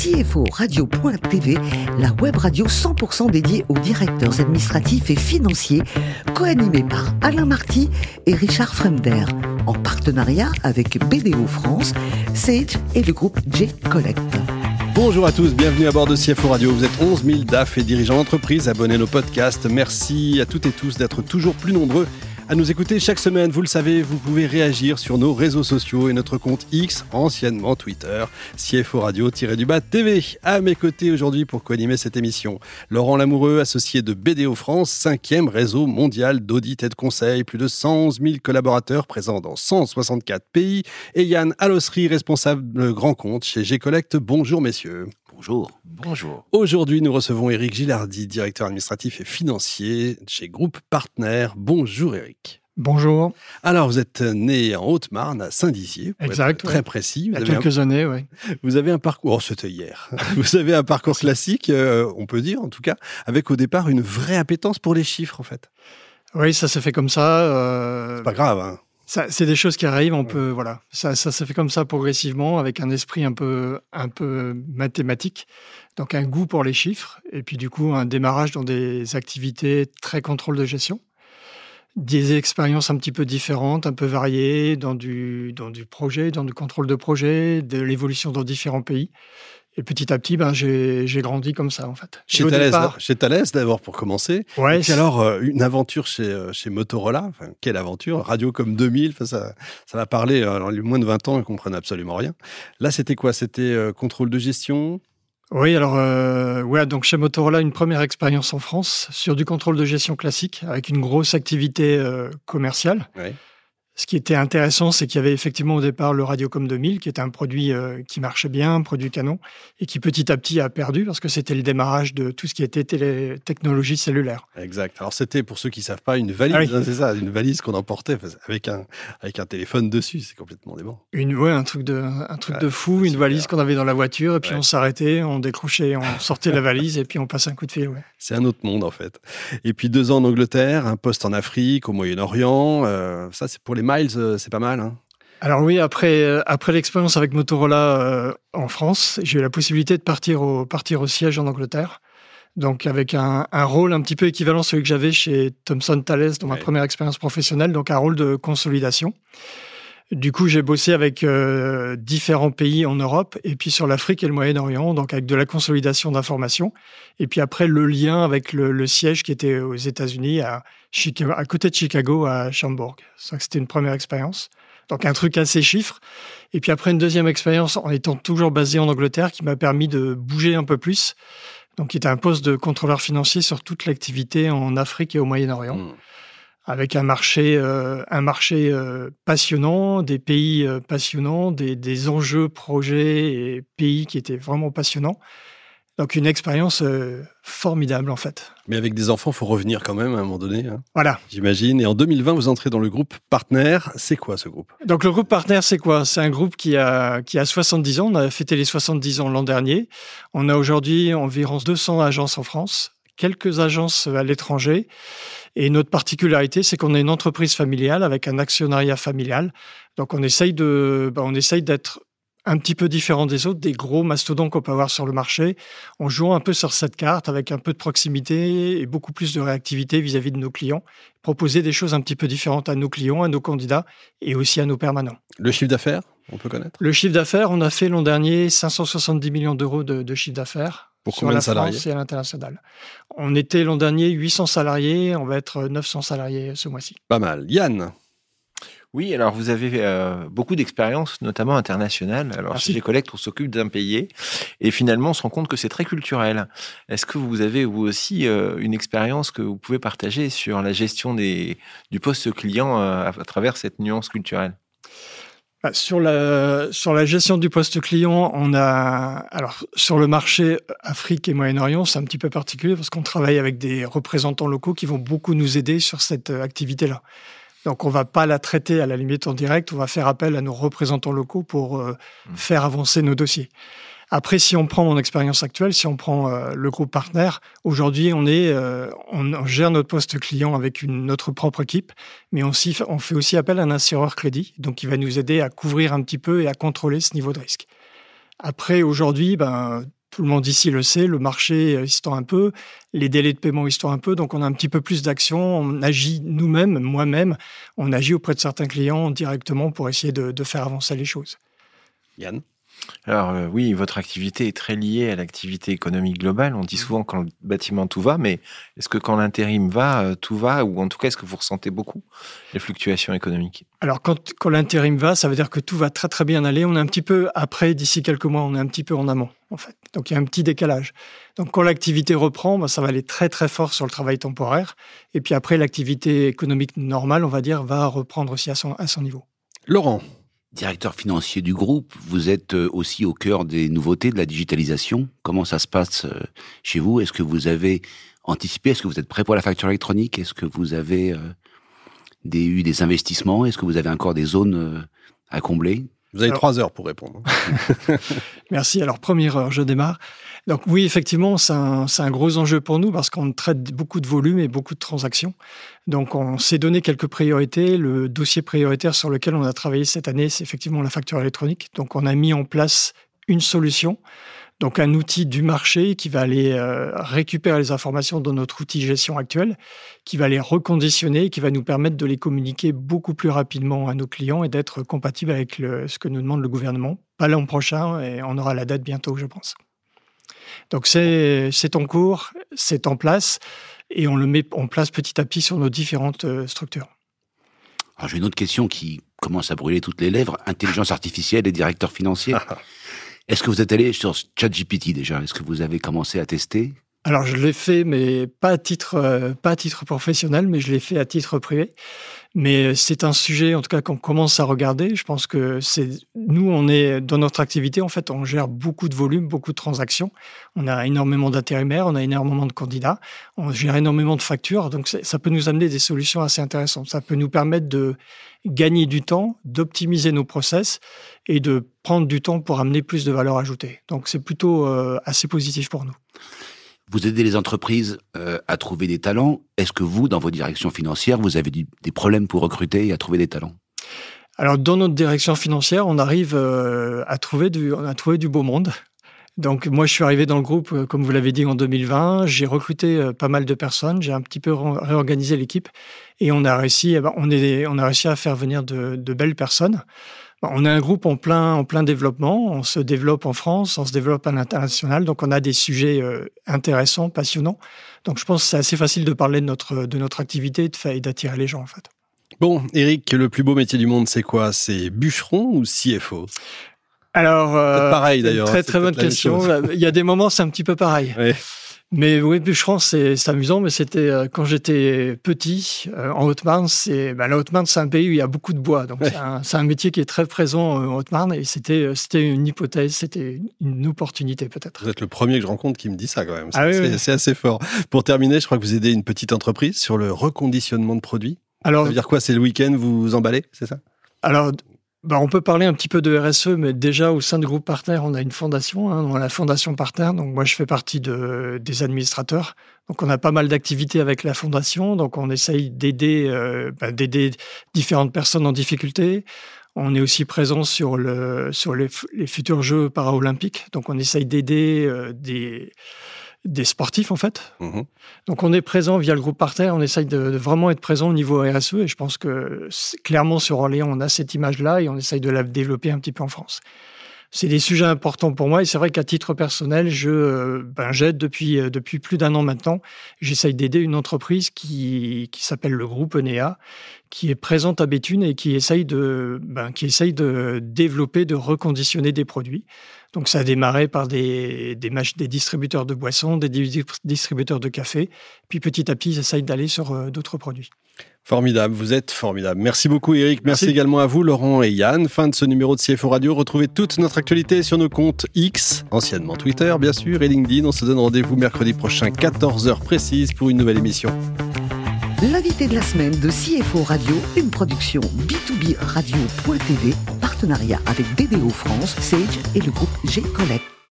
CFO Radio.tv, la web radio 100% dédiée aux directeurs administratifs et financiers, co-animée par Alain Marty et Richard Fremder, en partenariat avec BDO France, Sage et le groupe J Collect. Bonjour à tous, bienvenue à bord de CFO Radio. Vous êtes 11 000 DAF et dirigeants d'entreprise, abonnez nos podcasts. Merci à toutes et tous d'être toujours plus nombreux à nous écouter chaque semaine. Vous le savez, vous pouvez réagir sur nos réseaux sociaux et notre compte X, anciennement Twitter, CFO Radio-du-Bas TV. À mes côtés aujourd'hui pour co-animer cette émission, Laurent Lamoureux, associé de BDO France, cinquième réseau mondial d'audit et de conseil, plus de 111 000 collaborateurs présents dans 164 pays, et Yann Allossery, responsable grand compte chez G-Collect. Bonjour messieurs. Bonjour. Bonjour. Aujourd'hui, nous recevons Eric Gilardi, directeur administratif et financier chez Groupe Partner. Bonjour Eric. Bonjour. Alors, vous êtes né en Haute-Marne, à Saint-Dizier. Exact. Très précis. Il y a quelques années, oui. Vous avez un parcours, oh, c'était hier. vous avez un parcours classique, euh, on peut dire en tout cas, avec au départ une vraie appétence pour les chiffres en fait. Oui, ça s'est fait comme ça. Euh... C'est pas grave, hein c'est des choses qui arrivent. On peut, voilà, ça, ça se fait comme ça progressivement, avec un esprit un peu, un peu mathématique. Donc un goût pour les chiffres, et puis du coup un démarrage dans des activités très contrôle de gestion, des expériences un petit peu différentes, un peu variées, dans du, dans du projet, dans du contrôle de projet, de l'évolution dans différents pays. Et petit à petit, ben, j'ai grandi comme ça, en fait. Chez Thales, d'abord, pour commencer. Ouais, et puis alors, euh, une aventure chez, euh, chez Motorola. Enfin, quelle aventure Radio comme 2000, ça, ça va parler. Euh, alors, les moins de 20 ans, ils comprennent absolument rien. Là, c'était quoi? C'était contrôle de gestion? Oui, alors ouais, donc chez Motorola, une première expérience en France sur du contrôle de gestion classique avec une grosse activité commerciale. Ouais. Ce qui était intéressant, c'est qu'il y avait effectivement au départ le Radiocom 2000, qui était un produit euh, qui marchait bien, un produit canon, et qui petit à petit a perdu parce que c'était le démarrage de tout ce qui était télé technologie cellulaire. Exact. Alors c'était, pour ceux qui ne savent pas, une valise, ah hein, c'est ça, une valise qu'on emportait avec un, avec un téléphone dessus, c'est complètement dément. Une, ouais, un truc de, un truc de fou, une valise qu'on avait dans la voiture, et puis on s'arrêtait, on décrochait, on sortait la valise, et puis on passait un coup de fil. Ouais. C'est un autre monde en fait. Et puis deux ans en Angleterre, un poste en Afrique, au Moyen-Orient, euh, ça c'est pour les Miles, euh, c'est pas mal. Hein. alors oui, après, euh, après l'expérience avec Motorola euh, en France, j'ai eu la possibilité de partir au, partir au siège en Angleterre. Donc avec un, rôle un petit peu équivalent à celui que j'avais chez Thomson Thales dans ma première expérience professionnelle, donc un rôle de consolidation. Du coup, j'ai bossé avec différents pays en Europe et puis sur l'Afrique et le Moyen-Orient, donc avec de la consolidation d'informations. Et puis après, le lien avec le, siège qui était aux États-Unis, à, à côté de Chicago, à Schaumburg. C'était une première expérience. Donc un truc assez chiffre. Et puis après, une deuxième expérience en étant toujours basé en Angleterre qui m'a permis de bouger un peu plus. Donc, qui était un poste de contrôleur financier sur toute l'activité en Afrique et au Moyen-Orient. Mmh avec un marché, euh, un marché euh, passionnant, des pays euh, passionnants, des, enjeux, projets et pays qui étaient vraiment passionnants. Donc une expérience formidable en fait. Mais avec des enfants, il faut revenir quand même à un moment donné. Hein. voilà. J'imagine. Et en 2020, vous entrez dans le groupe Partner. C'est quoi ce groupe? Donc le groupe Partner, c'est quoi? C'est un groupe qui a, qui a 70 ans. On a fêté les 70 ans l'an dernier. On a aujourd'hui environ 200 agences en France, quelques agences à l'étranger. Et notre particularité, c'est qu'on est une entreprise familiale avec un actionnariat familial. Donc on essaye de, bah, on essaye d'être un petit peu différent des autres, des gros mastodons qu'on peut avoir sur le marché. On joue un peu sur cette carte avec un peu de proximité et beaucoup plus de réactivité vis-à-vis de nos clients. Proposer des choses un petit peu différentes à nos clients, à nos candidats et aussi à nos permanents. Le chiffre d'affaires, on peut connaître? Le chiffre d'affaires, on a fait l'an dernier 570 millions d'euros de, de chiffre d'affaires pour combien de salariés France et à l'international. On était l'an dernier 800 salariés, on va être 900 salariés ce mois-ci. Pas mal. Yann oui, alors vous avez euh, beaucoup d'expérience, notamment internationale. Alors chez les collègues, on s'occupe d'impayés et finalement on se rend compte que c'est très culturel. Est-ce que vous avez vous aussi euh, une expérience que vous pouvez partager sur la gestion des, du poste client euh, à travers cette nuance culturelle? Sur la, sur la gestion du poste client, on a, alors, sur le marché Afrique et Moyen-Orient, c'est un petit peu particulier parce qu'on travaille avec des représentants locaux qui vont beaucoup nous aider sur cette activité-là. Donc, on va pas la traiter à la limite en direct, on va faire appel à nos représentants locaux pour euh, mmh. faire avancer nos dossiers. Après, si on prend mon expérience actuelle, si on prend euh, le groupe partenaire, aujourd'hui, on euh, on, gère notre poste client avec notre propre équipe, mais on, on fait aussi appel à un assureur crédit, donc qui va nous aider à couvrir un petit peu et à contrôler ce niveau de risque. Après, aujourd'hui, ben, tout le monde ici le sait, le marché euh, il se tend un peu, les délais de paiement ils se tendent un peu, donc on a un petit peu plus d'action, on agit nous-mêmes, moi-même, on agit auprès de certains clients directement pour essayer de, de faire avancer les choses. Yann? Alors euh, oui, votre activité est très liée à l'activité économique globale. On dit mmh. souvent quand le bâtiment tout va, mais est-ce que quand l'intérim va, euh, tout va Ou en tout cas, est-ce que vous ressentez beaucoup les fluctuations économiques? Alors quand, quand l'intérim va, ça veut dire que tout va très très bien aller. On est un petit peu après, d'ici quelques mois, on est un petit peu en amont en fait. Donc il y a un petit décalage. Donc quand l'activité reprend, bah, ça va aller très très fort sur le travail temporaire. Et puis après, l'activité économique normale, on va dire, va reprendre aussi à son, à son niveau. Laurent Directeur financier du groupe, vous êtes euh, aussi au cœur des nouveautés de la digitalisation. Comment ça se passe euh, chez vous? Est-ce que vous avez anticipé? Est-ce que vous êtes prêt pour la facture électronique? Est-ce que vous avez euh, eu des investissements? Est-ce que vous avez encore des zones à combler? Vous avez trois heures pour répondre. Merci. Alors, première heure, je démarre. Donc oui, effectivement, c'est un, gros enjeu pour nous parce qu'on traite beaucoup de volumes et beaucoup de transactions. Donc on s'est donné quelques priorités. Le dossier prioritaire sur lequel on a travaillé cette année, c'est effectivement la facture électronique. Donc on a mis en place une solution, donc un outil du marché qui va aller euh, récupérer les informations dans notre outil gestion actuel, qui va les reconditionner, qui va nous permettre de les communiquer beaucoup plus rapidement à nos clients et d'être compatible avec ce que nous demande le gouvernement. Pas l'an prochain, et on aura la date bientôt, je pense. Donc c'est en cours, c'est en place, et on le met en place petit à petit sur nos différentes euh, structures. Alors j'ai une autre question qui commence à brûler toutes les lèvres. Intelligence artificielle et directeur financier. Est-ce que vous êtes allé sur ChatGPT déjà? Est-ce que vous avez commencé à tester? Alors je l'ai fait, mais pas à titre euh, pas à titre professionnel, mais je l'ai fait à titre privé. Mais c'est un sujet, en tout cas, qu'on commence à regarder. Je pense que c'est nous, on est dans notre activité, en fait, on gère beaucoup de volumes, beaucoup de transactions. On a énormément d'intérimaires, on a énormément de candidats, on gère énormément de factures. Donc, ça peut nous amener des solutions assez intéressantes. Ça peut nous permettre de gagner du temps, d'optimiser nos process et de prendre du temps pour amener plus de valeur ajoutée. Donc, c'est plutôt euh, assez positif pour nous. Vous aidez les entreprises euh, à trouver des talents. Est-ce que vous, dans vos directions financières, vous avez des problèmes pour recruter et à trouver des talents? Alors, dans notre direction financière, on arrive euh, à trouver du, on a trouvé du beau monde. Donc moi, je suis arrivé dans le groupe, euh, comme vous l'avez dit, en 2020. J'ai recruté pas mal de personnes. J'ai un petit peu réorganisé l'équipe et on a réussi. Eh ben, on, est, on a réussi à faire venir de, de belles personnes. On est un groupe en plein, en plein développement. On se développe en France, on se développe à l'international. Donc, on a des sujets euh, intéressants, passionnants. Donc, je pense que c'est assez facile de parler de notre, de notre activité et d'attirer les gens, en fait. Bon, Eric, le plus beau métier du monde, c'est quoi? C'est bûcheron ou CFO alors, euh, pareil d'ailleurs. Très très bonne question. Il y a des moments, c'est un petit peu pareil. Mais oui, bûcheron, c'est amusant, mais c'était euh, quand j'étais petit euh, en Haute-Marne. C'est ben, la Haute-Marne, c'est un pays où il y a beaucoup de bois, donc c'est un, métier qui est très présent euh, en Haute-Marne et c'était c'était une hypothèse, c'était une opportunité peut-être. Vous êtes le premier que je rencontre qui me dit ça quand même. Ah c'est assez fort. Pour terminer, je crois que vous aidez une petite entreprise sur le reconditionnement de produits. Alors, ça veut dire quoi? C'est le week-end, vous vous emballez, c'est ça? Alors, bah, on peut parler un petit peu de RSE, mais déjà au sein du groupe Partenaire, on a une fondation, hein, la fondation Partenaire. Donc moi, je fais partie de, des administrateurs. Donc on a pas mal d'activités avec la fondation. Donc on essaye d'aider, euh, bah, d'aider différentes personnes en difficulté. On est aussi présent sur le sur les, les futurs Jeux paralympiques. Donc on essaye d'aider euh, des des sportifs en fait. Mhm. Donc on est présent via le groupe Parterre, on essaye de, vraiment être présent au niveau RSE et je pense que clairement sur Orléans on a cette image-là et on essaye de la développer un petit peu en France. C'est des sujets importants pour moi et c'est vrai qu'à titre personnel, je ben, j'aide depuis depuis plus d'un an maintenant. J'essaye d'aider une entreprise qui qui s'appelle le groupe Enea, qui est présente à Béthune et qui essaye de ben, qui essaye de développer, de reconditionner des produits. Donc ça a démarré par des, des, des distributeurs de boissons, des distributeurs de café, puis petit à petit, ils essayent d'aller sur euh, d'autres produits. Formidable, vous êtes formidable. Merci beaucoup Eric, merci. également à vous Laurent et Yann. Fin de ce numéro de CFO Radio. Retrouvez toute notre actualité sur nos comptes X, anciennement Twitter bien sûr, et LinkedIn. On se donne rendez-vous mercredi prochain, 14h précise, pour une nouvelle émission. L'invité de la semaine de CFO Radio, une production B2B Radio.tv, partenariat avec BDO France, Sage et le groupe G Collect.